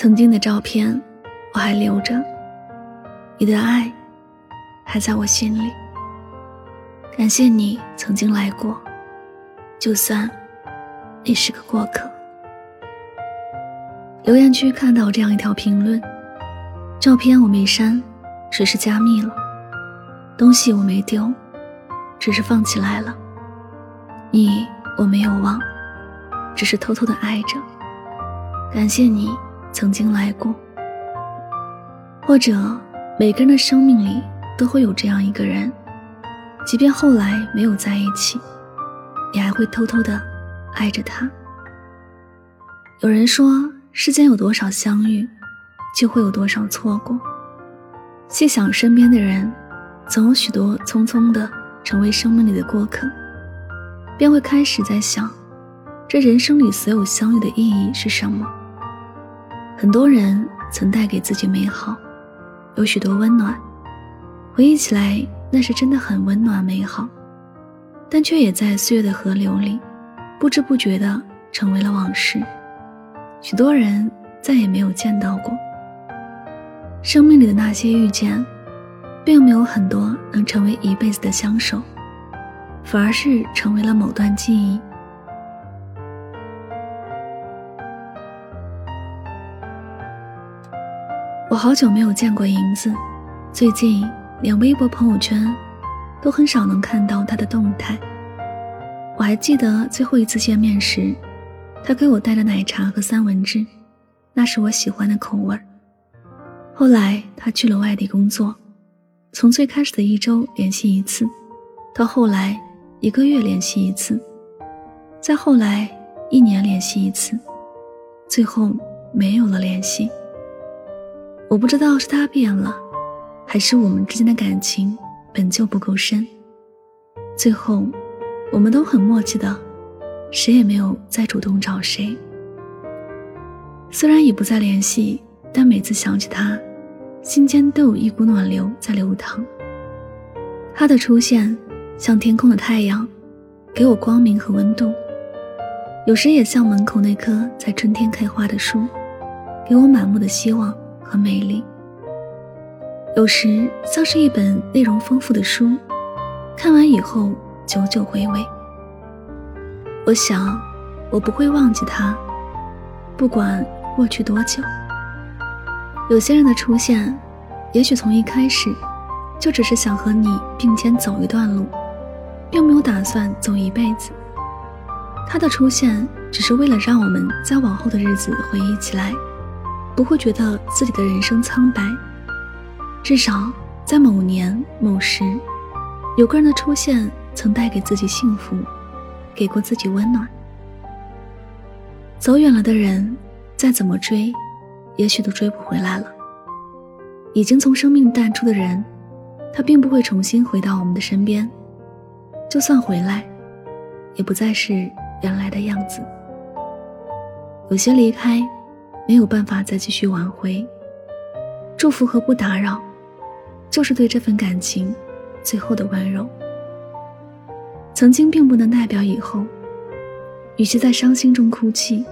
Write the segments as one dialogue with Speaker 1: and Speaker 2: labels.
Speaker 1: 曾经的照片，我还留着。你的爱，还在我心里。感谢你曾经来过，就算你是个过客。留言区看到这样一条评论：照片我没删，只是加密了；东西我没丢，只是放起来了；你我没有忘，只是偷偷的爱着。感谢你。曾经来过，或者每个人的生命里都会有这样一个人，即便后来没有在一起，你还会偷偷的爱着他。有人说，世间有多少相遇，就会有多少错过。细想身边的人，总有许多匆匆的成为生命里的过客，便会开始在想，这人生里所有相遇的意义是什么？很多人曾带给自己美好，有许多温暖，回忆起来那是真的很温暖美好，但却也在岁月的河流里，不知不觉的成为了往事。许多人再也没有见到过。生命里的那些遇见，并没有很多能成为一辈子的相守，反而是成为了某段记忆。好久没有见过银子，最近连微博朋友圈都很少能看到他的动态。我还记得最后一次见面时，他给我带了奶茶和三文治，那是我喜欢的口味。后来他去了外地工作，从最开始的一周联系一次，到后来一个月联系一次，再后来一年联系一次，最后没有了联系。我不知道是他变了，还是我们之间的感情本就不够深。最后，我们都很默契的，谁也没有再主动找谁。虽然已不再联系，但每次想起他，心间都有一股暖流在流淌。他的出现，像天空的太阳，给我光明和温度；有时也像门口那棵在春天开花的树，给我满目的希望。和美丽，有时像是一本内容丰富的书，看完以后久久回味。我想，我不会忘记他，不管过去多久。有些人的出现，也许从一开始就只是想和你并肩走一段路，并没有打算走一辈子。他的出现，只是为了让我们在往后的日子回忆起来。不会觉得自己的人生苍白，至少在某年某时，有个人的出现曾带给自己幸福，给过自己温暖。走远了的人，再怎么追，也许都追不回来了。已经从生命淡出的人，他并不会重新回到我们的身边，就算回来，也不再是原来的样子。有些离开。没有办法再继续挽回，祝福和不打扰，就是对这份感情最后的温柔。曾经并不能代表以后，与其在伤心中哭泣，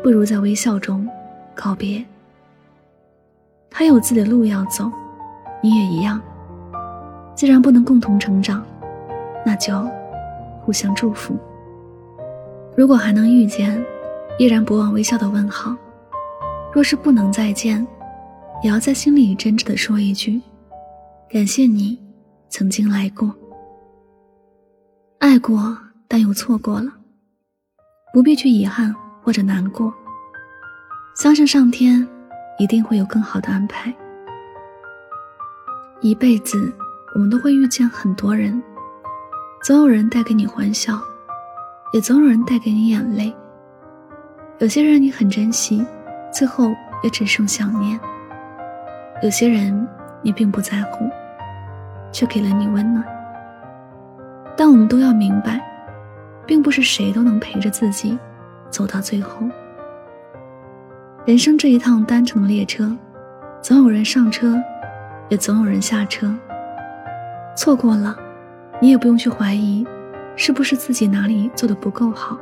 Speaker 1: 不如在微笑中告别。他有自己的路要走，你也一样。既然不能共同成长，那就互相祝福。如果还能遇见，依然不忘微笑的问好。若是不能再见，也要在心里真挚的说一句：感谢你曾经来过。爱过，但又错过了，不必去遗憾或者难过。相信上天一定会有更好的安排。一辈子，我们都会遇见很多人，总有人带给你欢笑，也总有人带给你眼泪。有些人你很珍惜，最后也只剩想念；有些人你并不在乎，却给了你温暖。但我们都要明白，并不是谁都能陪着自己走到最后。人生这一趟单程的列车，总有人上车。也总有人下车，错过了，你也不用去怀疑，是不是自己哪里做的不够好。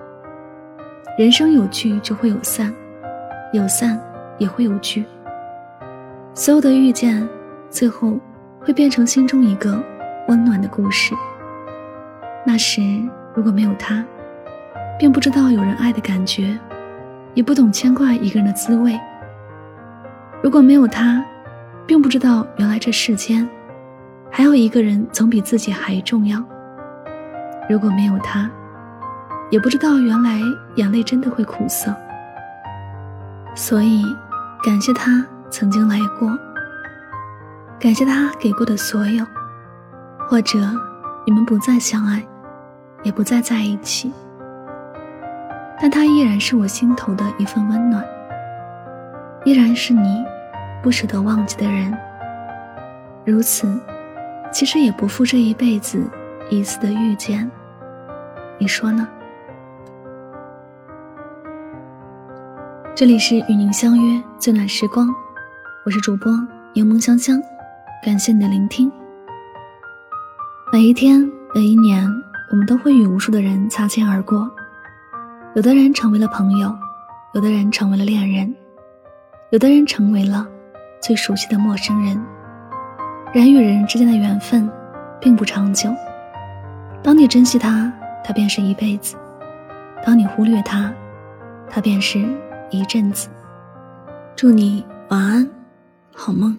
Speaker 1: 人生有聚就会有散，有散也会有聚。所有的遇见，最后会变成心中一个温暖的故事。那时如果没有他，便不知道有人爱的感觉，也不懂牵挂一个人的滋味。如果没有他。并不知道，原来这世间还有一个人总比自己还重要。如果没有他，也不知道原来眼泪真的会苦涩。所以，感谢他曾经来过，感谢他给过的所有。或者，你们不再相爱，也不再在一起，但他依然是我心头的一份温暖，依然是你。不舍得忘记的人，如此，其实也不负这一辈子一次的遇见。你说呢？这里是与您相约最暖时光，我是主播柠檬香香，感谢你的聆听。每一天，每一年，我们都会与无数的人擦肩而过，有的人成为了朋友，有的人成为了恋人，有的人成为了。最熟悉的陌生人，人与人之间的缘分，并不长久。当你珍惜他，他便是一辈子；当你忽略他，他便是一阵子。祝你晚安，好梦。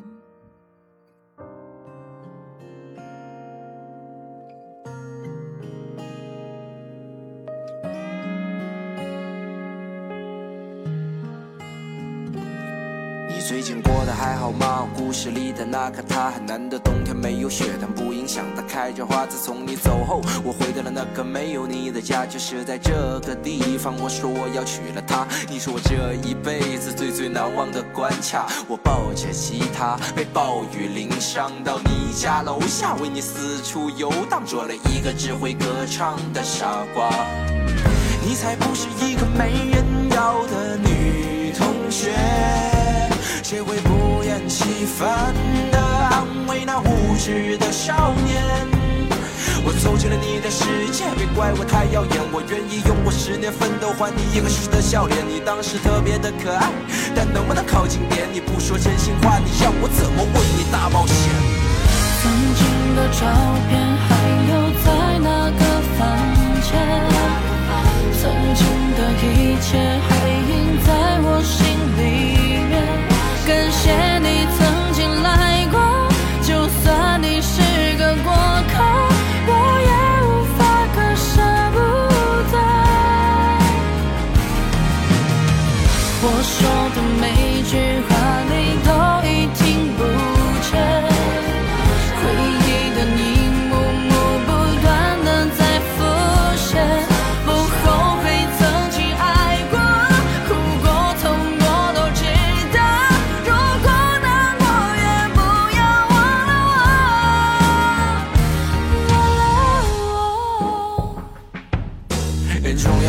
Speaker 2: 最近过得还好吗？故事里的那个他，很难得冬天没有雪，但不影响他开着花。自从你走后，我回到了那个没有你的家，就是在这个地方。我说我要娶了她，你是我这一辈子最最难忘的关卡。我抱着吉他，被暴雨淋伤，到你家楼下，为你四处游荡，做了一个只会歌唱的傻瓜。你才不是一个没人要的女同学。谁会不厌其烦地安慰那无知的少年？我走进了你的世界，别怪我太耀眼。我愿意用我十年奋斗换你一个时的笑脸。你当时特别的可爱，但能不能靠近点？你不说真心话，你让我怎么为你大冒险？
Speaker 3: 曾经的照片还留在那个房间，曾经的一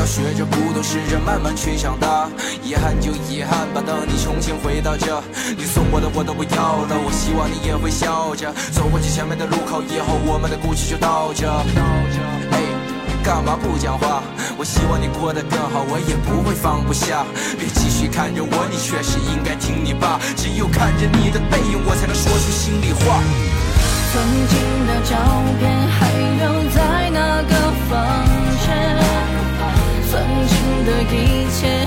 Speaker 2: 学着孤独，试着慢慢去长大。遗憾就遗憾吧，等你重新回到这，你送我的我都不要了。我希望你也会笑着走过去前面的路口，以后我们的故事就到这。哎，干嘛不讲话？我希望你过得更好，我也不会放不下。别继续看着我，你确实应该听你爸。只有看着你的背影，我才能说出心里话。
Speaker 3: 曾经的照片还留在那个房间。曾经的一切。